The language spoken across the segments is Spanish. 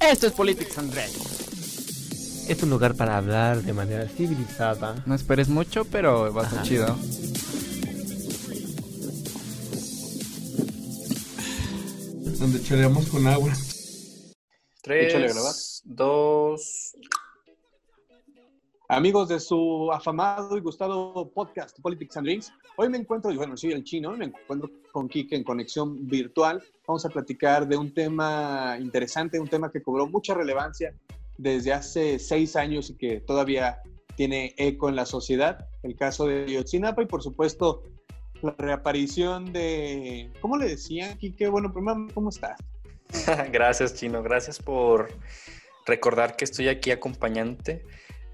Esto es Politics and. Es un lugar para hablar de manera civilizada. No esperes mucho, pero va a ser chido. Donde choreamos con agua. Tres, dos... Amigos de su afamado y gustado podcast Politics and Drinks, hoy me encuentro, bueno, soy el chino, me encuentro con Kike en conexión virtual. Vamos a platicar de un tema interesante, un tema que cobró mucha relevancia desde hace seis años y que todavía tiene eco en la sociedad, el caso de Yotzinapa y por supuesto la reaparición de, ¿cómo le decían, Kike? Bueno, primero, ¿cómo estás? Gracias, Chino. Gracias por recordar que estoy aquí acompañante.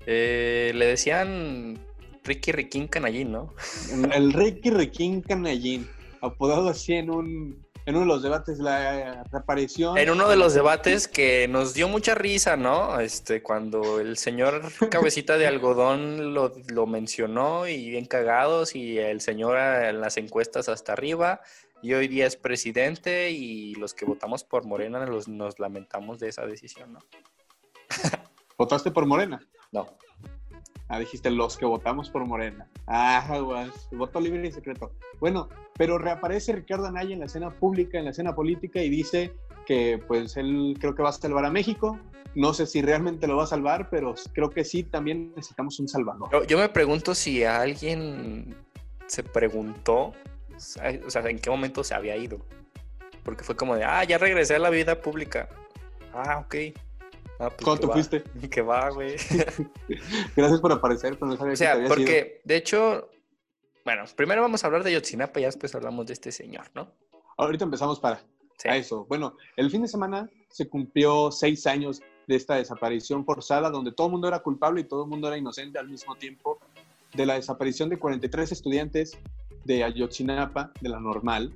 Eh, le decían Ricky Riquín Canallín, ¿no? El Ricky Riquín Canallín, apodado así en un en uno de los debates, la reaparición. En uno de los debates que nos dio mucha risa, ¿no? Este, cuando el señor Cabecita de Algodón lo, lo mencionó y bien cagados, y el señor en las encuestas hasta arriba, y hoy día es presidente, y los que votamos por Morena los, nos lamentamos de esa decisión, ¿no? ¿Votaste por Morena? No. Ah, dijiste los que votamos por Morena. Ah, guas, voto libre y secreto. Bueno, pero reaparece Ricardo Anaya en la escena pública, en la escena política y dice que pues él creo que va a salvar a México. No sé si realmente lo va a salvar, pero creo que sí, también necesitamos un salvador. Yo, yo me pregunto si a alguien se preguntó, o sea, en qué momento se había ido. Porque fue como de, ah, ya regresé a la vida pública. Ah, ok. Ah, pues ¿Cuándo que va. fuiste? Que va, güey. Gracias por aparecer, pero no sabía O que te sea, ido. porque de hecho, bueno, primero vamos a hablar de Yotzinapa y después hablamos de este señor, ¿no? Ahorita empezamos para Sí. a eso. Bueno, el fin de semana se cumplió seis años de esta desaparición forzada, donde todo el mundo era culpable y todo el mundo era inocente al mismo tiempo, de la desaparición de 43 estudiantes de Ayotzinapa, de la normal.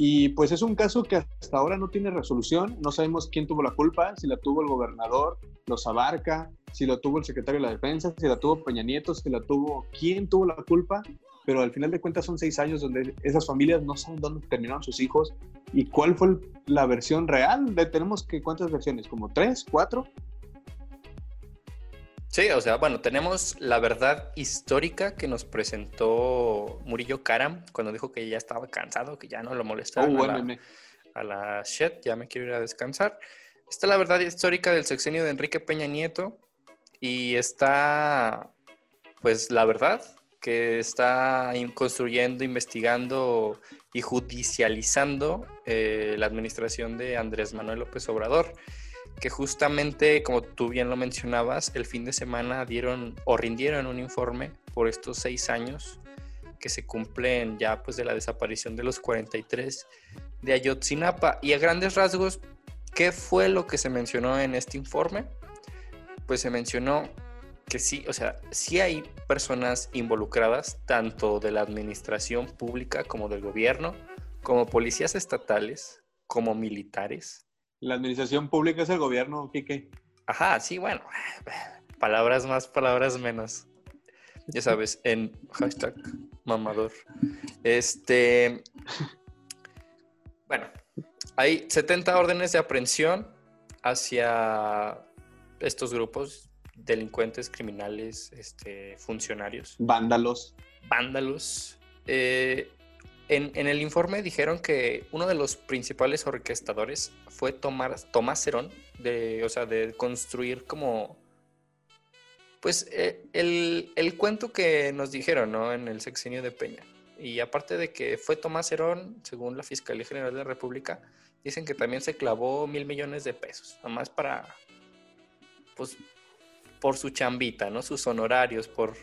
Y pues es un caso que hasta ahora no tiene resolución. No sabemos quién tuvo la culpa, si la tuvo el gobernador, los abarca, si lo tuvo el secretario de la defensa, si la tuvo Peña Nieto, si la tuvo, quién tuvo la culpa. Pero al final de cuentas son seis años donde esas familias no saben dónde terminaron sus hijos y cuál fue la versión real. Tenemos que, ¿cuántas versiones? ¿Como tres, cuatro? Sí, o sea, bueno, tenemos la verdad histórica que nos presentó Murillo Karam cuando dijo que ya estaba cansado, que ya no lo Oh, molestaban a, la, a la shit, ya me quiero ir a descansar. Está la verdad histórica del sexenio de Enrique Peña Nieto y está, pues, la verdad que está construyendo, investigando y judicializando eh, la administración de Andrés Manuel López Obrador, que justamente, como tú bien lo mencionabas, el fin de semana dieron o rindieron un informe por estos seis años que se cumplen ya pues de la desaparición de los 43 de Ayotzinapa. Y a grandes rasgos, ¿qué fue lo que se mencionó en este informe? Pues se mencionó que sí, o sea, sí hay personas involucradas, tanto de la administración pública como del gobierno, como policías estatales, como militares. La administración pública es el gobierno, Quique. Ajá, sí, bueno, palabras más, palabras menos. Ya sabes, en hashtag mamador. Este, bueno, hay 70 órdenes de aprehensión hacia estos grupos, delincuentes, criminales, este, funcionarios, Vándalos. vándalos. Eh, en, el informe dijeron que uno de los principales orquestadores fue Tomás, Tomás Cerón, de, o sea, de construir como, pues, eh, el, el cuento que nos dijeron, ¿no? En el sexenio de Peña. Y aparte de que fue Tomás Cerón, según la Fiscalía General de la República, dicen que también se clavó mil millones de pesos, nomás para, pues, por su chambita, ¿no? Sus honorarios, por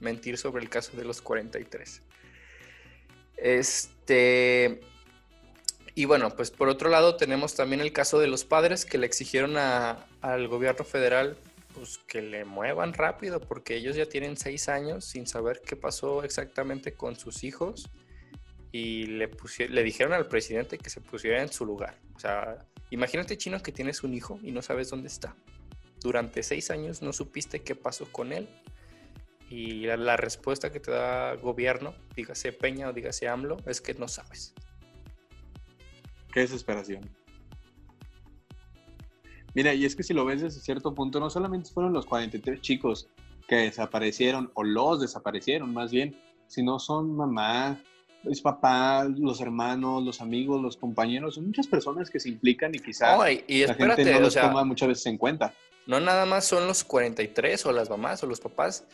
mentir sobre el caso de los 43. Este. Y bueno, pues por otro lado tenemos también el caso de los padres que le exigieron a- al gobierno federal pues que le muevan rápido porque ellos ya tienen seis años sin saber qué pasó exactamente con sus hijos y le, le dijeron al presidente que se pusiera en su lugar. O sea, imagínate chino que tienes un hijo y no sabes dónde está. Durante seis años no supiste qué pasó con él y la, la respuesta que te da gobierno, dígase Peña o dígase AMLO, es que no sabes. Qué desesperación. Mira, y es que si lo ves desde cierto punto, no solamente fueron los 43 chicos que desaparecieron, o los desaparecieron más bien, sino son mamá, es papá, los hermanos, los amigos, los compañeros, son muchas personas que se implican y quizás No, y, y la gente espérate, no o los sea, toma muchas veces en cuenta. no nada más son los 43 o las mamás o los papás,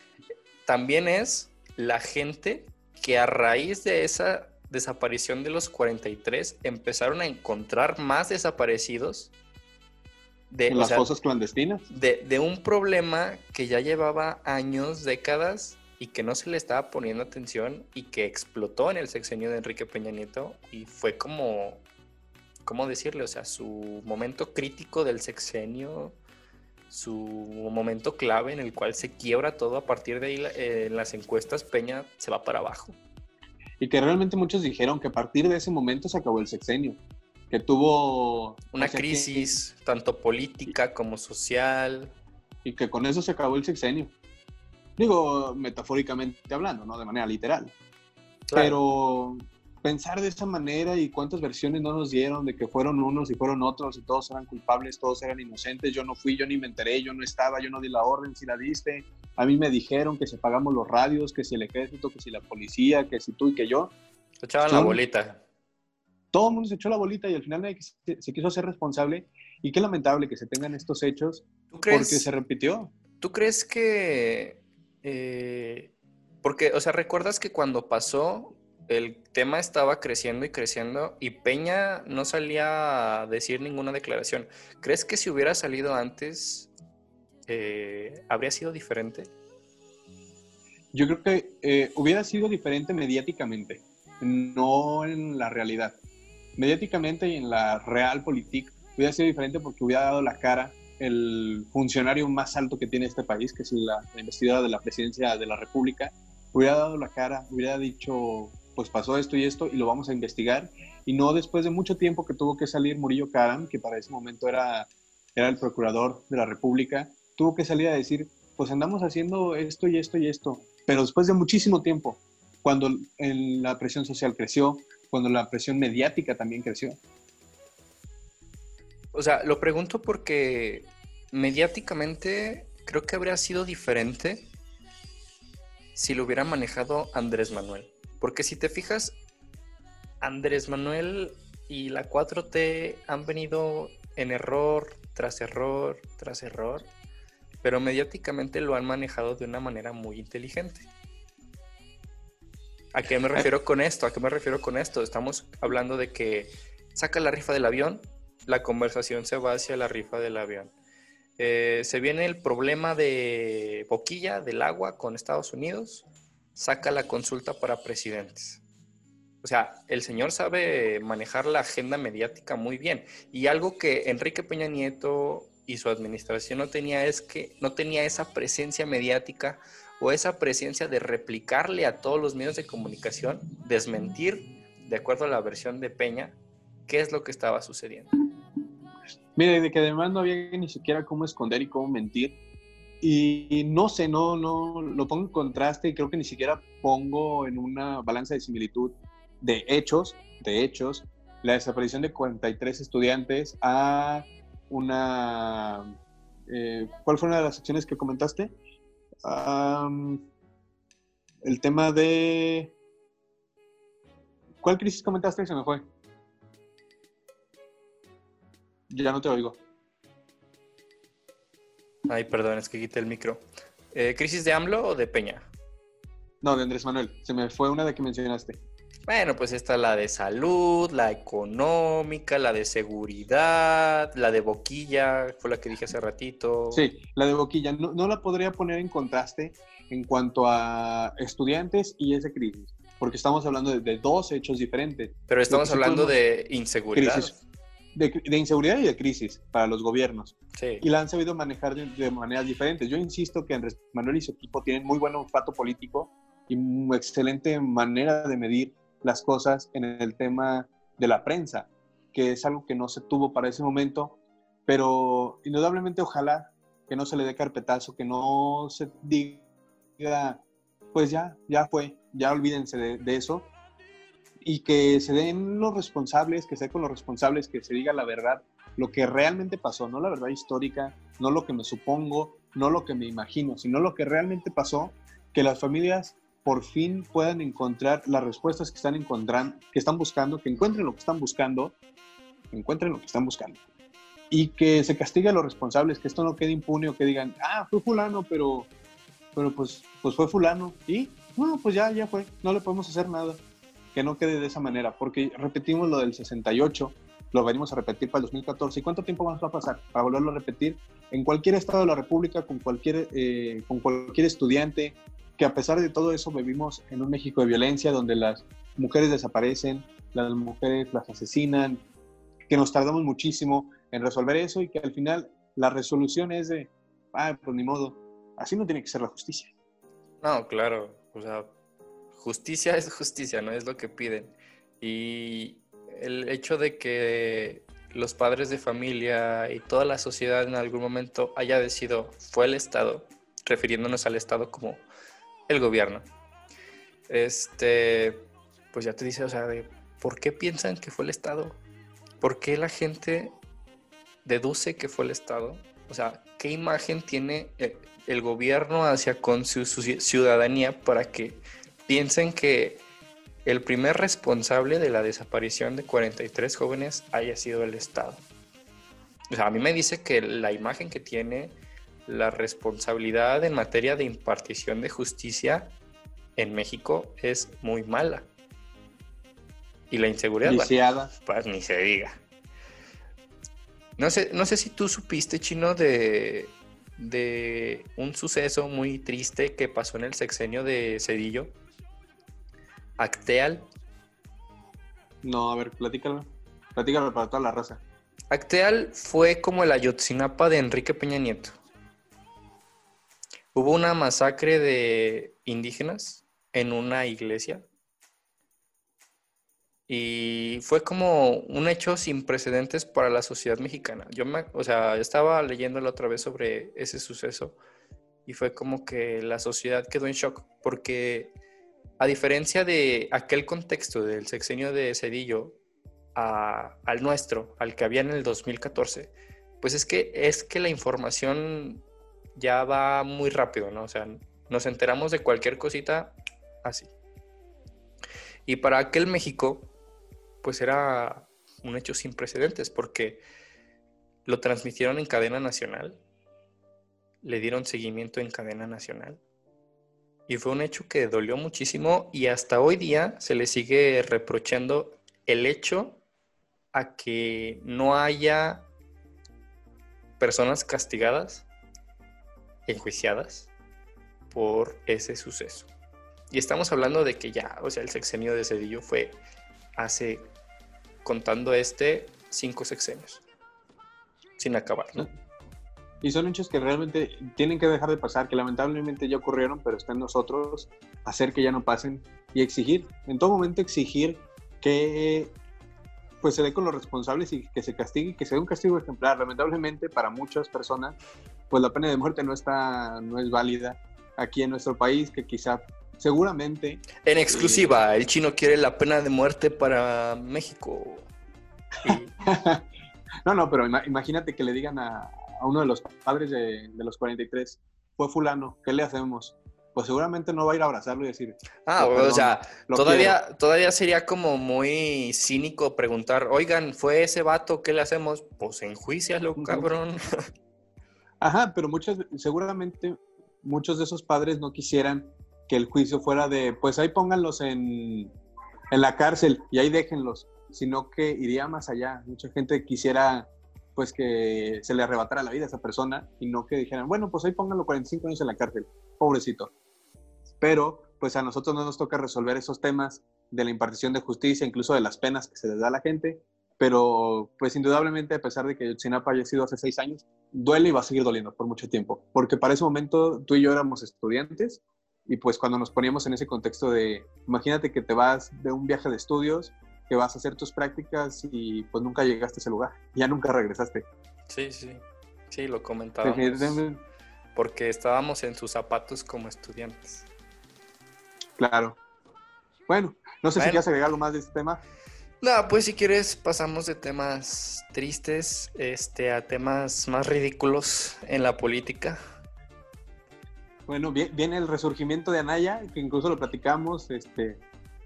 también es la gente que a raíz de esa desaparición de los 43 empezaron a encontrar más desaparecidos de, En las sea, fosas clandestinas. de, de un problema que ya llevaba años, décadas y que no se le estaba poniendo atención y que explotó en el sexenio de Enrique Peña Nieto y fue como, ¿cómo decirle? O sea, su momento crítico del sexenio, su momento clave en el cual se quiebra todo a partir de ahí eh, en las encuestas Peña se va para abajo. Y que realmente muchos dijeron que a partir de ese momento se acabó el sexenio. Que tuvo... Una o sea, que- crisis tanto política como social. y que con eso se acabó el sexenio. Digo, metafóricamente hablando, no de manera literal. Claro. Pero pensar de esa manera y cuántas versiones no nos dieron de que fueron unos y fueron otros y todos eran culpables, todos eran inocentes, yo no fui, yo ni me enteré, yo no estaba, yo no di la orden, si la diste, a mí me dijeron que si pagamos los radios, que si el ejército, que si la policía, que si tú y que yo, Se echaban la bolita. todo el mundo se echó la bolita y al final nadie se, se quiso ser responsable y qué lamentable que se tengan estos hechos ¿Tú crees? porque se repitió. ¿Tú crees que... eh, porque, o sea, recuerdas que cuando pasó, el tema estaba creciendo y creciendo y Peña no salía a decir ninguna declaración. ¿Crees que si hubiera salido antes, eh, habría sido diferente? Yo creo que eh, hubiera sido diferente mediáticamente, no en la realidad. Mediáticamente y en la real política hubiera sido diferente porque hubiera dado la cara el funcionario más alto que tiene este país, que es la, la investidura de la presidencia de la República, hubiera dado la cara, hubiera dicho, pues pasó esto y esto y lo vamos a investigar. Y no después de mucho tiempo que tuvo que salir Murillo Karam, que para ese momento era, era el procurador de la República, tuvo que salir a decir, pues andamos haciendo esto y esto y esto. Pero después de muchísimo tiempo, cuando la presión social creció, cuando la presión mediática también creció. O sea, lo pregunto porque mediáticamente creo que habría sido diferente si lo hubiera manejado Andrés Manuel. Porque si te fijas, Andrés Manuel y la 4T han venido en error tras error tras error, pero mediáticamente lo han manejado de una manera muy inteligente. ¿A qué me refiero con esto? ¿A qué me refiero con esto? Estamos hablando de que saca la rifa del avión, la conversación se va hacia la rifa del avión. Eh, se viene el problema de boquilla del agua con Estados Unidos, saca la consulta para presidentes. O sea, el señor sabe manejar la agenda mediática muy bien. Y algo que Enrique Peña Nieto y su administración no tenía es que no tenía esa presencia mediática o esa presencia de replicarle a todos los medios de comunicación, desmentir, de acuerdo a la versión de Peña, qué es lo que estaba sucediendo. Mira, de que además no había ni siquiera cómo esconder y cómo mentir. Y no sé, no, no, lo pongo en contraste y creo que ni siquiera pongo en una balanza de similitud de hechos, de hechos, la desaparición de 43 estudiantes a una... eh, ¿Cuál fue una de las acciones que comentaste? Am, el tema de... ¿Cuál crisis comentaste? Se me fue. Ya no te oigo. Ay, perdón, es que quité el micro. Eh, ¿Crisis de AMLO o de Peña? No, de Andrés Manuel. Se me fue una de que mencionaste. Bueno, pues está la de salud, la económica, la de seguridad, la de boquilla, fue la que dije hace ratito. Sí, la de Boquilla. No, no la podría poner en contraste en cuanto a estudiantes y esa crisis, porque estamos hablando de, de dos hechos diferentes. Pero estamos hablando de inseguridad. Crisis. De, de inseguridad y de crisis para los gobiernos. Sí. Y la han sabido manejar de, de maneras diferentes. Yo insisto que Andrés Manuel y su equipo tienen muy buen olfato político y una excelente manera de medir las cosas en el tema de la prensa, que es algo que no se tuvo para ese momento, pero indudablemente ojalá que no se le dé carpetazo, que no se diga, pues ya, ya fue, ya olvídense de, de eso, y que se den los responsables, que se con los responsables, que se diga la verdad lo que realmente pasó, no la verdad histórica, no lo que me supongo, no lo que me imagino, sino lo que realmente pasó, que las familias por fin puedan encontrar las respuestas que están encontrando, que están buscando, que encuentren lo que están buscando, que encuentren lo que están buscando. Y que se castigue a los responsables, que esto no quede impune o que digan, ah, fue fulano, pero, pero pues, pues fue fulano. Y, no, pues ya, ya fue, no le podemos hacer nada. Que no quede de esa manera, porque repetimos lo del 68, lo venimos a repetir para el 2014. ¿Y cuánto tiempo más va a pasar para volverlo a repetir? En cualquier estado de la República, con cualquier, eh, con cualquier estudiante, que a pesar de todo eso vivimos en un México de violencia donde las mujeres desaparecen, las mujeres las asesinan, que nos tardamos muchísimo en resolver eso y que al final la resolución es de, ah, pues ni modo, así no tiene que ser la justicia. No, claro, o sea, justicia es justicia, no es lo que piden. Y el hecho de que los padres de familia y toda la sociedad en algún momento haya decidido fue el Estado, refiriéndonos al Estado como el gobierno. Este, pues ya te dice, o sea, de por qué piensan que fue el Estado, por qué la gente deduce que fue el Estado, o sea, qué imagen tiene eh, el gobierno hacia con su, ciudadanía para que piensen que el primer responsable de la desaparición de 43 jóvenes haya sido el Estado. O sea, a mí me dice que la imagen que tiene la responsabilidad en materia de impartición de justicia en México es muy mala. Y la inseguridad, pues ni se diga. No sé, no sé si tú supiste, Chino, de, de un suceso muy triste que pasó en el sexenio de Cedillo. Acteal. No, a ver, platícalo. Platícalo para toda la raza. Acteal fue como el Ayotzinapa de Enrique Peña Nieto. Hubo una masacre de indígenas en una iglesia y fue como un hecho sin precedentes para la sociedad mexicana. Yo me, o sea, estaba leyendo la otra vez sobre ese suceso y fue como que la sociedad quedó en shock porque a diferencia de aquel contexto del sexenio de Cedillo al nuestro, al que había en el 2014, pues es que es que la información ya va muy rápido, ¿no? O sea, nos enteramos de cualquier cosita así. Y para aquel México, pues era un hecho sin precedentes, porque lo transmitieron en cadena nacional, le dieron seguimiento en cadena nacional, y fue un hecho que dolió muchísimo y hasta hoy día se le sigue reprochando el hecho a que no haya personas castigadas enjuiciadas por ese suceso. Y estamos hablando de que ya, o sea, el sexenio de Cedillo fue hace, contando este, cinco sexenios, sin acabar, ¿no? Y son hechos que realmente tienen que dejar de pasar, que lamentablemente ya ocurrieron, pero está en nosotros hacer que ya no pasen y exigir, en todo momento exigir que pues se dé con los responsables y que se castigue, que se dé un castigo ejemplar. Lamentablemente para muchas personas, pues la pena de muerte no está, no es válida aquí en nuestro país, que quizá, seguramente. En exclusiva, el chino quiere la pena de muerte para México. no, no, pero imagínate que le digan a, uno de los padres de, de los 43, fue fulano, ¿qué le hacemos? pues seguramente no va a ir a abrazarlo y decir. Ah, o sea, todavía, todavía sería como muy cínico preguntar, oigan, ¿fue ese vato? ¿Qué le hacemos? Pues enjuicialo, cabrón. Ajá, pero muchos, seguramente muchos de esos padres no quisieran que el juicio fuera de, pues ahí pónganlos en, en la cárcel y ahí déjenlos, sino que iría más allá. Mucha gente quisiera pues que se le arrebatara la vida a esa persona y no que dijeran, bueno, pues ahí pónganlo 45 años en la cárcel, pobrecito pero pues a nosotros no nos toca resolver esos temas de la impartición de justicia, incluso de las penas que se les da a la gente, pero pues indudablemente a pesar de que Yotzinapa haya sido hace seis años, duele y va a seguir doliendo por mucho tiempo, porque para ese momento tú y yo éramos estudiantes y pues cuando nos poníamos en ese contexto de, imagínate que te vas de un viaje de estudios, que vas a hacer tus prácticas y pues nunca llegaste a ese lugar, ya nunca regresaste. Sí, sí, sí, lo comentábamos. Porque estábamos en sus zapatos como estudiantes. Claro. Bueno, no sé si quieres agregar algo más de este tema. No, pues si quieres pasamos de temas tristes este, a temas más ridículos en la política. Bueno, vi- viene el resurgimiento de Anaya, que incluso lo platicamos, este,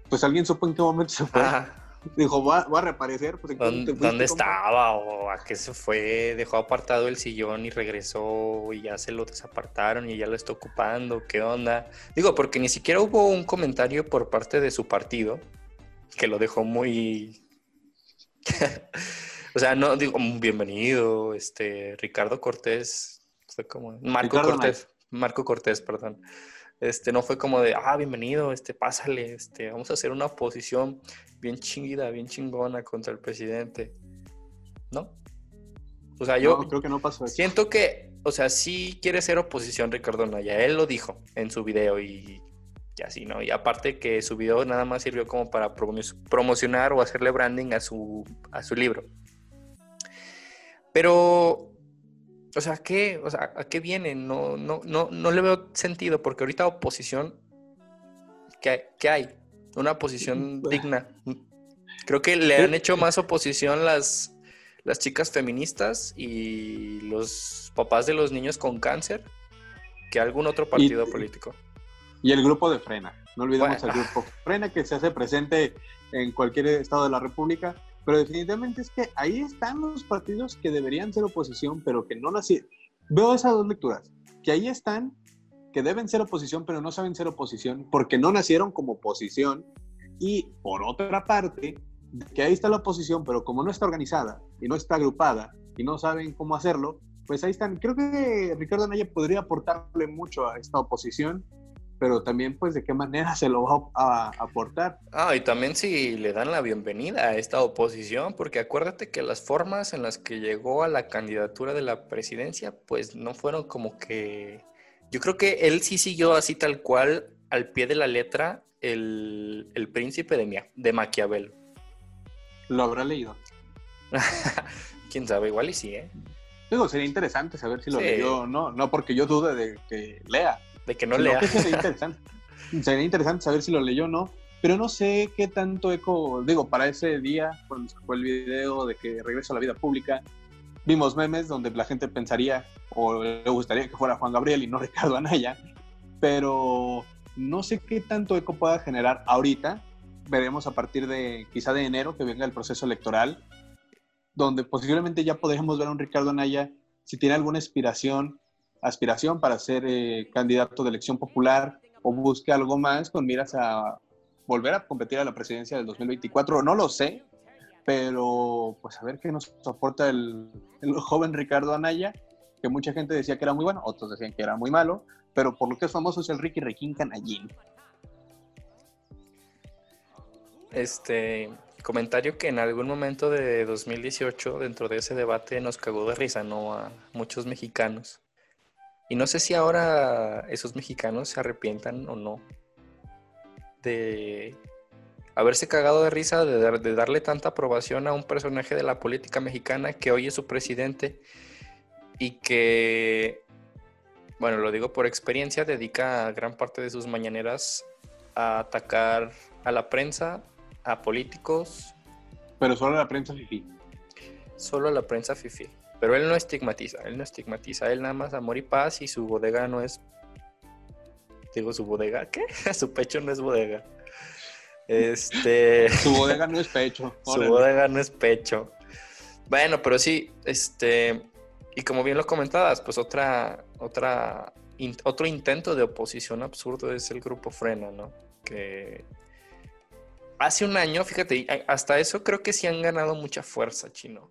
pues alguien supo en qué momento se fue. Ajá. Dijo, va, va a reaparecer. Pues, ¿en qué ¿Dónde, dónde estaba o a qué se fue? Dejó apartado el sillón y regresó y ya se lo desapartaron y ya lo está ocupando. ¿Qué onda? Digo, porque ni siquiera hubo un comentario por parte de su partido que lo dejó muy... o sea, no digo, "Mm, bienvenido, este, Ricardo Cortés, fue como... Marco Ricardo Cortés, Marco Cortés, perdón. Este, no fue como de, ah, bienvenido, este, pásale, este, vamos a hacer una oposición bien chingida, bien chingona contra el presidente. ¿No? O sea, yo No, creo que no pasó eso. siento que, o sea, sí quiere ser oposición Ricardo Naya, él lo dijo en su video y, y así, ¿no? Y aparte que su video nada más sirvió como para promo- promocionar o hacerle branding a su, a su libro. Pero, o sea, ¿qué? O sea, ¿a qué viene? No, no, no, no le veo sentido, porque ahorita oposición, ¿qué, qué hay? Una oposición digna. Creo que le han hecho más oposición las, las chicas feministas y los papás de los niños con cáncer que algún otro partido político. Y el grupo de Frena. No olvidemos Bueno. el grupo Frena que se hace presente en cualquier estado de la República. Pero definitivamente es que ahí están los partidos que deberían ser oposición, pero que no nacieron. Veo esas dos lecturas. Que ahí están, que deben ser oposición, pero no saben ser oposición porque no nacieron como oposición. Y por otra parte, que ahí está la oposición, pero como no está organizada y no está agrupada y no saben cómo hacerlo, pues ahí están. Creo que Ricardo Anaya podría aportarle mucho a esta oposición, pero también pues de qué manera se lo va a, aportar. Ah, y también si le dan la bienvenida a esta oposición, porque acuérdate que las formas en las que llegó a la candidatura de la presidencia, pues no fueron como que... Yo creo que él sí siguió así tal cual, al pie de la letra, el, el príncipe de, Mia- de Maquiavelo. Lo habrá leído. Quién sabe, igual y sí, ¿eh? Digo, sería interesante saber si lo Sí. leyó o no, no porque yo dude de que lea. De que no lea. que sería interesante. sería interesante saber si lo leyó o no, pero no sé qué tanto eco, digo, para ese día, cuando fue el video de que regreso a la vida pública, vimos memes donde la gente pensaría o le gustaría que fuera Juan Gabriel y no Ricardo Anaya, pero no sé qué tanto eco pueda generar ahorita. Veremos a partir de quizá de enero que venga el proceso electoral, donde posiblemente ya podremos ver a un Ricardo Anaya si tiene alguna aspiración, aspiración para ser eh, candidato de elección popular o busque algo más con miras a volver a competir a la presidencia del 2024. No lo sé, pero pues a ver qué nos aporta el, joven Ricardo Anaya, que mucha gente decía que era muy bueno, otros decían que era muy malo, pero por lo que es famoso es el Ricky Requín Canallín. Este comentario que en algún momento de 2018, dentro de ese debate, nos cagó de risa, ¿no? A muchos mexicanos. Y no sé si ahora esos mexicanos se arrepientan o no de haberse cagado de risa, de, dar- de darle tanta aprobación a un personaje de la política mexicana que hoy es su presidente y que, bueno, lo digo por experiencia, dedica gran parte de sus mañaneras a atacar a la prensa, a políticos, Pero solo la prensa fifi. Solo a la prensa fifi. Pero él no estigmatiza, él no estigmatiza, él nada más amor y paz y su bodega no es... Digo, su bodega, ¿qué? su pecho no es bodega. Este... Su bodega no es pecho. Su bodega no es pecho. Bueno, pero sí, este, y como bien lo comentabas, pues otra, otra, in- otro intento de oposición absurdo es el grupo Frena, ¿no? Que hace un año, fíjate, hasta eso creo que sí han ganado mucha fuerza, chino.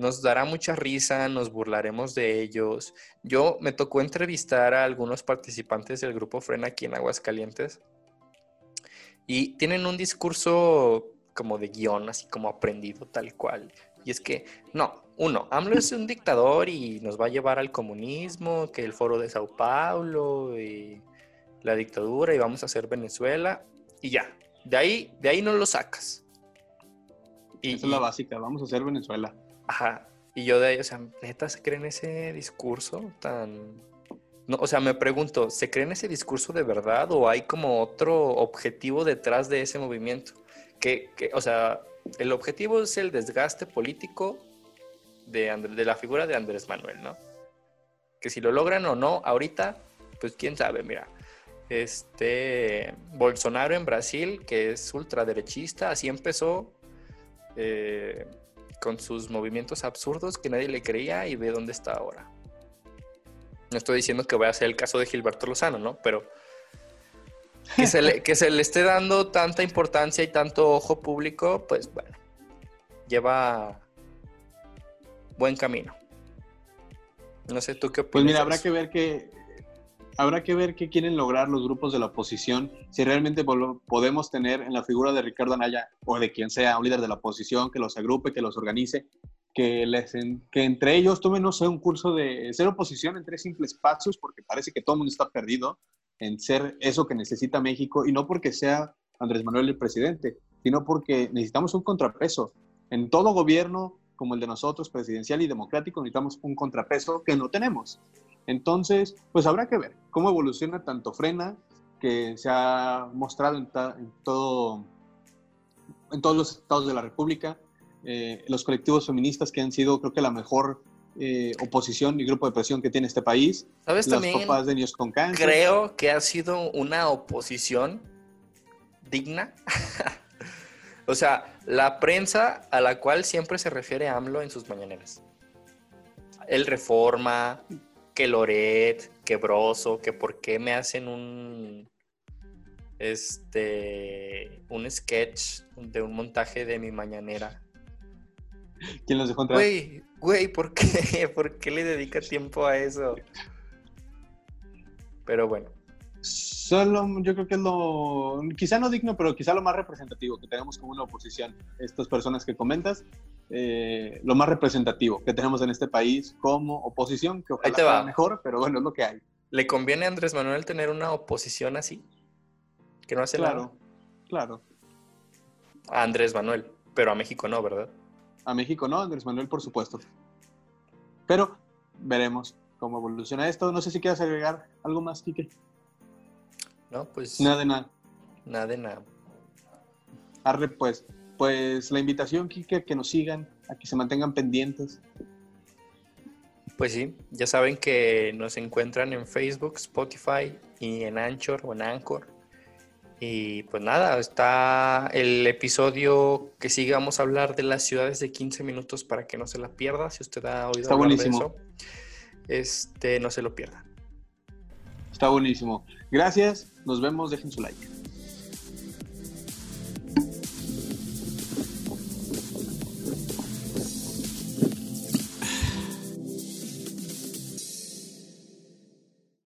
Nos dará mucha risa, nos burlaremos de ellos. Yo me tocó entrevistar a algunos participantes del grupo Frena aquí en Aguascalientes y tienen un discurso como de guion, así como aprendido tal cual. Y es que, no, uno, AMLO es un dictador y nos va a llevar al comunismo, que el foro de Sao Paulo y la dictadura y vamos a hacer Venezuela y ya. De ahí, de ahí no lo sacas. Y, Esa es la básica, vamos a hacer Venezuela. Ajá. Y yo de ahí, o sea, neta, ¿se creen ese discurso tan... No, o sea, me pregunto, ¿se creen ese discurso de verdad o hay como otro objetivo detrás de ese movimiento? Que, que, o sea, el objetivo es el desgaste político de, de la figura de Andrés Manuel, ¿no? Que si lo logran o no, ahorita, pues quién sabe, mira. Este Bolsonaro en Brasil, que es ultraderechista, así empezó eh, con sus movimientos absurdos que nadie le creía y ve dónde está ahora. No estoy diciendo que vaya a ser el caso de Gilberto Lozano, ¿no? Pero que se, le, que se le esté dando tanta importancia y tanto ojo público, pues bueno, lleva buen camino. No sé, ¿tú qué opinas? Pues mira, habrá que ver qué habrá que ver qué quieren lograr los grupos de la oposición, si realmente podemos tener en la figura de Ricardo Anaya o de quien sea un líder de la oposición que los agrupe, que los organice, que, les, que entre ellos tomen, no sé, un curso de ser oposición en tres simples pasos, porque parece que todo el mundo está perdido en ser eso que necesita México, y no porque sea Andrés Manuel el presidente, sino porque necesitamos un contrapeso. En todo gobierno como el de nosotros, presidencial y democrático, necesitamos un contrapeso que no tenemos. Entonces, pues habrá que ver cómo evoluciona tanto Frena, que se ha mostrado en, todo, en todos los estados de la República, eh, los colectivos feministas que han sido, creo que, la mejor eh, oposición y grupo de presión que tiene este país. ¿Sabes las también? copas de niños con cáncer. Creo que ha sido una oposición digna. o sea, la prensa a la cual siempre se refiere AMLO en sus mañaneras. El Reforma, que Loret, que Broso, que por qué me hacen un este un sketch de un montaje de mi mañanera. ¿Quién los dejó entrar? Güey, güey, ¿por qué? ¿Por qué le dedica tiempo a eso? Pero bueno. Solo, yo creo que es lo, quizá no digno, pero quizá lo más representativo que tenemos como una oposición. Estas personas que comentas, eh, lo más representativo que tenemos en este país como oposición, que ojalá sea mejor, pero bueno, es lo que hay. ¿Le conviene a Andrés Manuel tener una oposición así? Que no hace claro, Claro, A Andrés Manuel, pero a México no, ¿verdad? A México no, Andrés Manuel por supuesto. Pero veremos cómo evoluciona esto. No sé si quieres agregar algo más, Kike. No, pues... Nada de nada. Nada de nada. Arre, pues pues la invitación, Kike, que nos sigan, a que se mantengan pendientes. Pues sí, ya saben que nos encuentran en Facebook, Spotify y en Anchor o en Anchor. Y pues nada, está el episodio que sigue, vamos a hablar de las ciudades de 15 minutos para que no se la pierda. Si usted ha oído está hablar buenísimo. de eso, este, no se lo pierda. Está buenísimo. Gracias, nos vemos, dejen su like.